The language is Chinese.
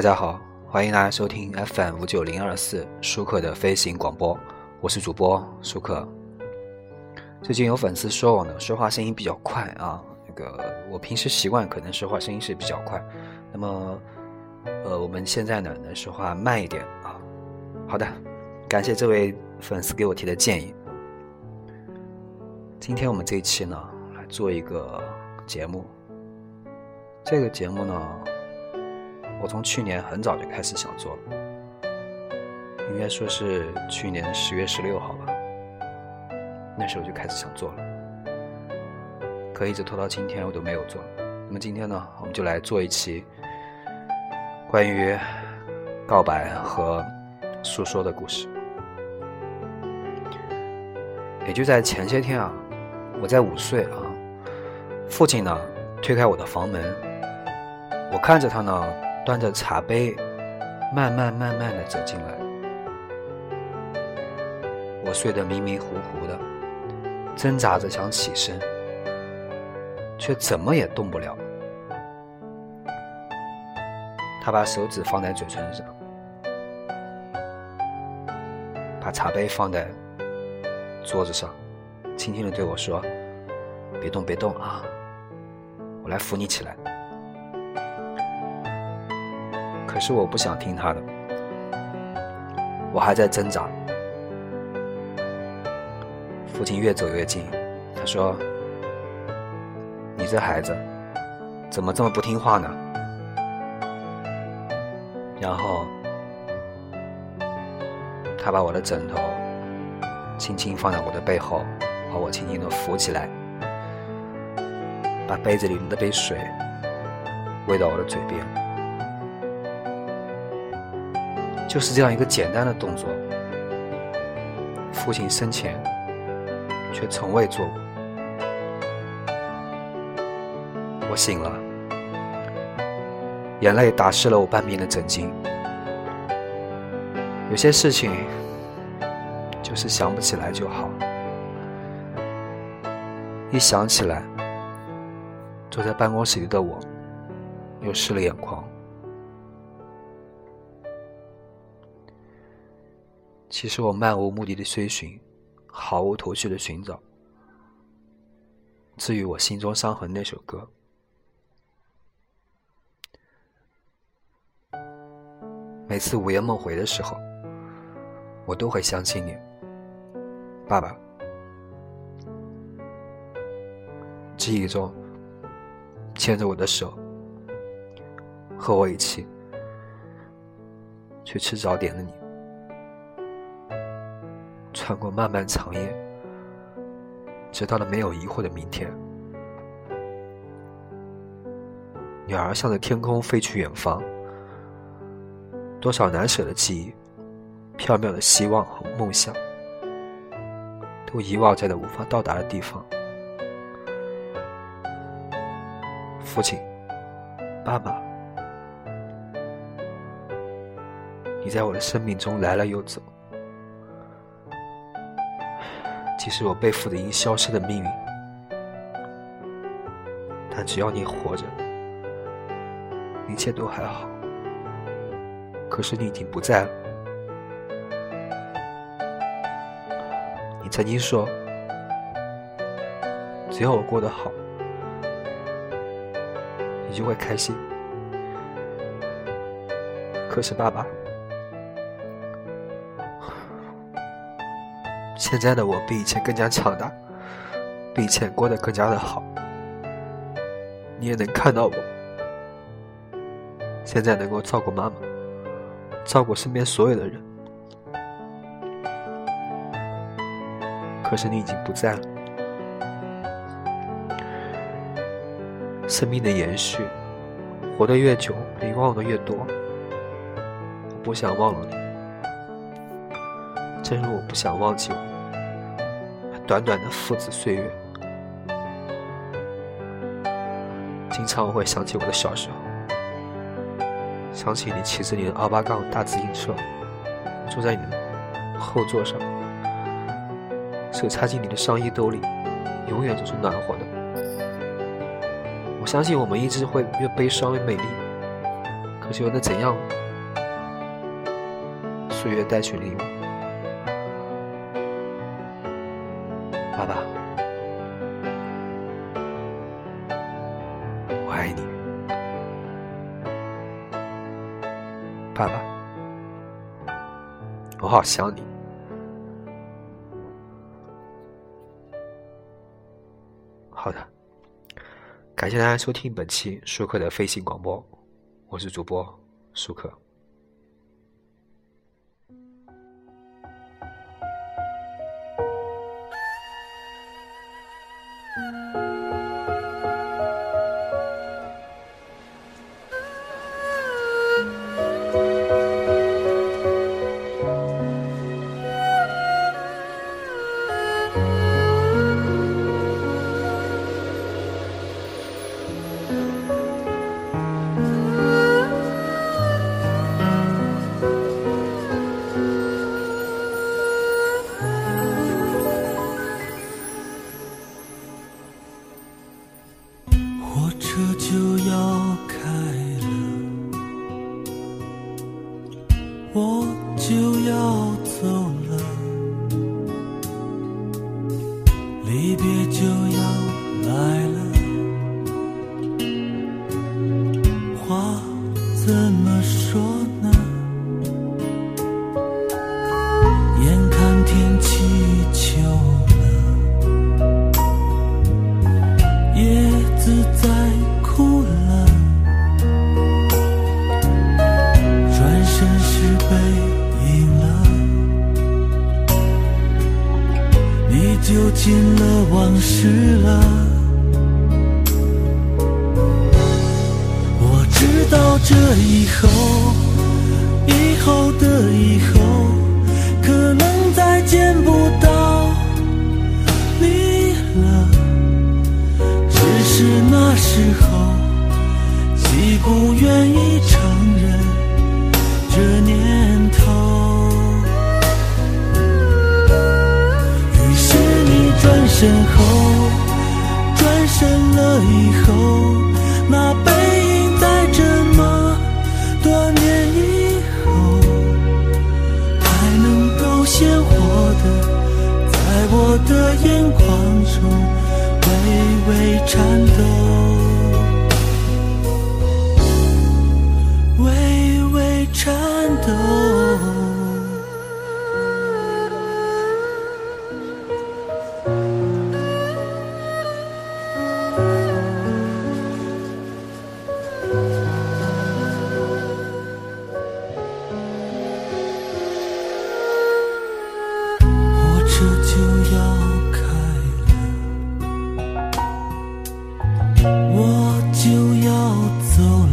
大家好，欢迎大家收听 FM 五九零二四舒克的飞行广播，我是主播舒克。最近有粉丝说我呢说话声音比较快啊，那个我平时习惯可能说话声音是比较快，那么呃我们现在呢能说话慢一点啊。好的，感谢这位粉丝给我提的建议。今天我们这一期呢来做一个节目，这个节目呢。我从去年很早就开始想做了，应该说是去年十月十六号吧，那时候就开始想做了，可一直拖到今天我都没有做。那么今天呢，我们就来做一期关于告白和诉说的故事。也就在前些天啊，我在五岁啊，父亲呢推开我的房门，我看着他呢。端着茶杯，慢慢慢慢的走进来。我睡得迷迷糊糊的，挣扎着想起身，却怎么也动不了。他把手指放在嘴唇上，把茶杯放在桌子上，轻轻的对我说：“别动，别动啊，我来扶你起来。”是我不想听他的，我还在挣扎。父亲越走越近，他说：“你这孩子怎么这么不听话呢？”然后他把我的枕头轻轻放在我的背后，把我轻轻的扶起来，把杯子里的那杯水喂到我的嘴边。就是这样一个简单的动作，父亲生前却从未做过。我醒了，眼泪打湿了我半边的枕巾。有些事情就是想不起来就好，一想起来，坐在办公室里的我又湿了眼眶。其实我漫无目的的追寻，毫无头绪的寻找，至于我心中伤痕那首歌。每次午夜梦回的时候，我都会想起你，爸爸。记忆中，牵着我的手，和我一起去吃早点的你。穿过漫漫长夜，直到了没有疑惑的明天。女儿向着天空飞去远方，多少难舍的记忆，缥缈的希望和梦想，都遗忘在了无法到达的地方。父亲，爸爸，你在我的生命中来了又走。即使我背负的因消失的命运，但只要你活着，一切都还好。可是你已经不在了。你曾经说，只要我过得好，你就会开心。可是爸爸。现在的我比以前更加强大，比以前过得更加的好。你也能看到我，现在能够照顾妈妈，照顾身边所有的人。可是你已经不在了。生命的延续，活得越久，遗忘的越多。我不想忘了你，正如我不想忘记我。短短的父子岁月，经常我会想起我的小时候，想起你骑着你的二八杠大自行车，坐在你的后座上，手插进你的上衣兜里，永远都是暖和的。我相信我们一直会越悲伤越美丽，可是又能怎样？岁月带去礼物，爸爸，我好想你。好的，感谢大家收听本期舒克的飞行广播，我是主播舒克。我就要走。就进了往事了我知道这以后以后的以后身后，转身了以后，那我就要走了。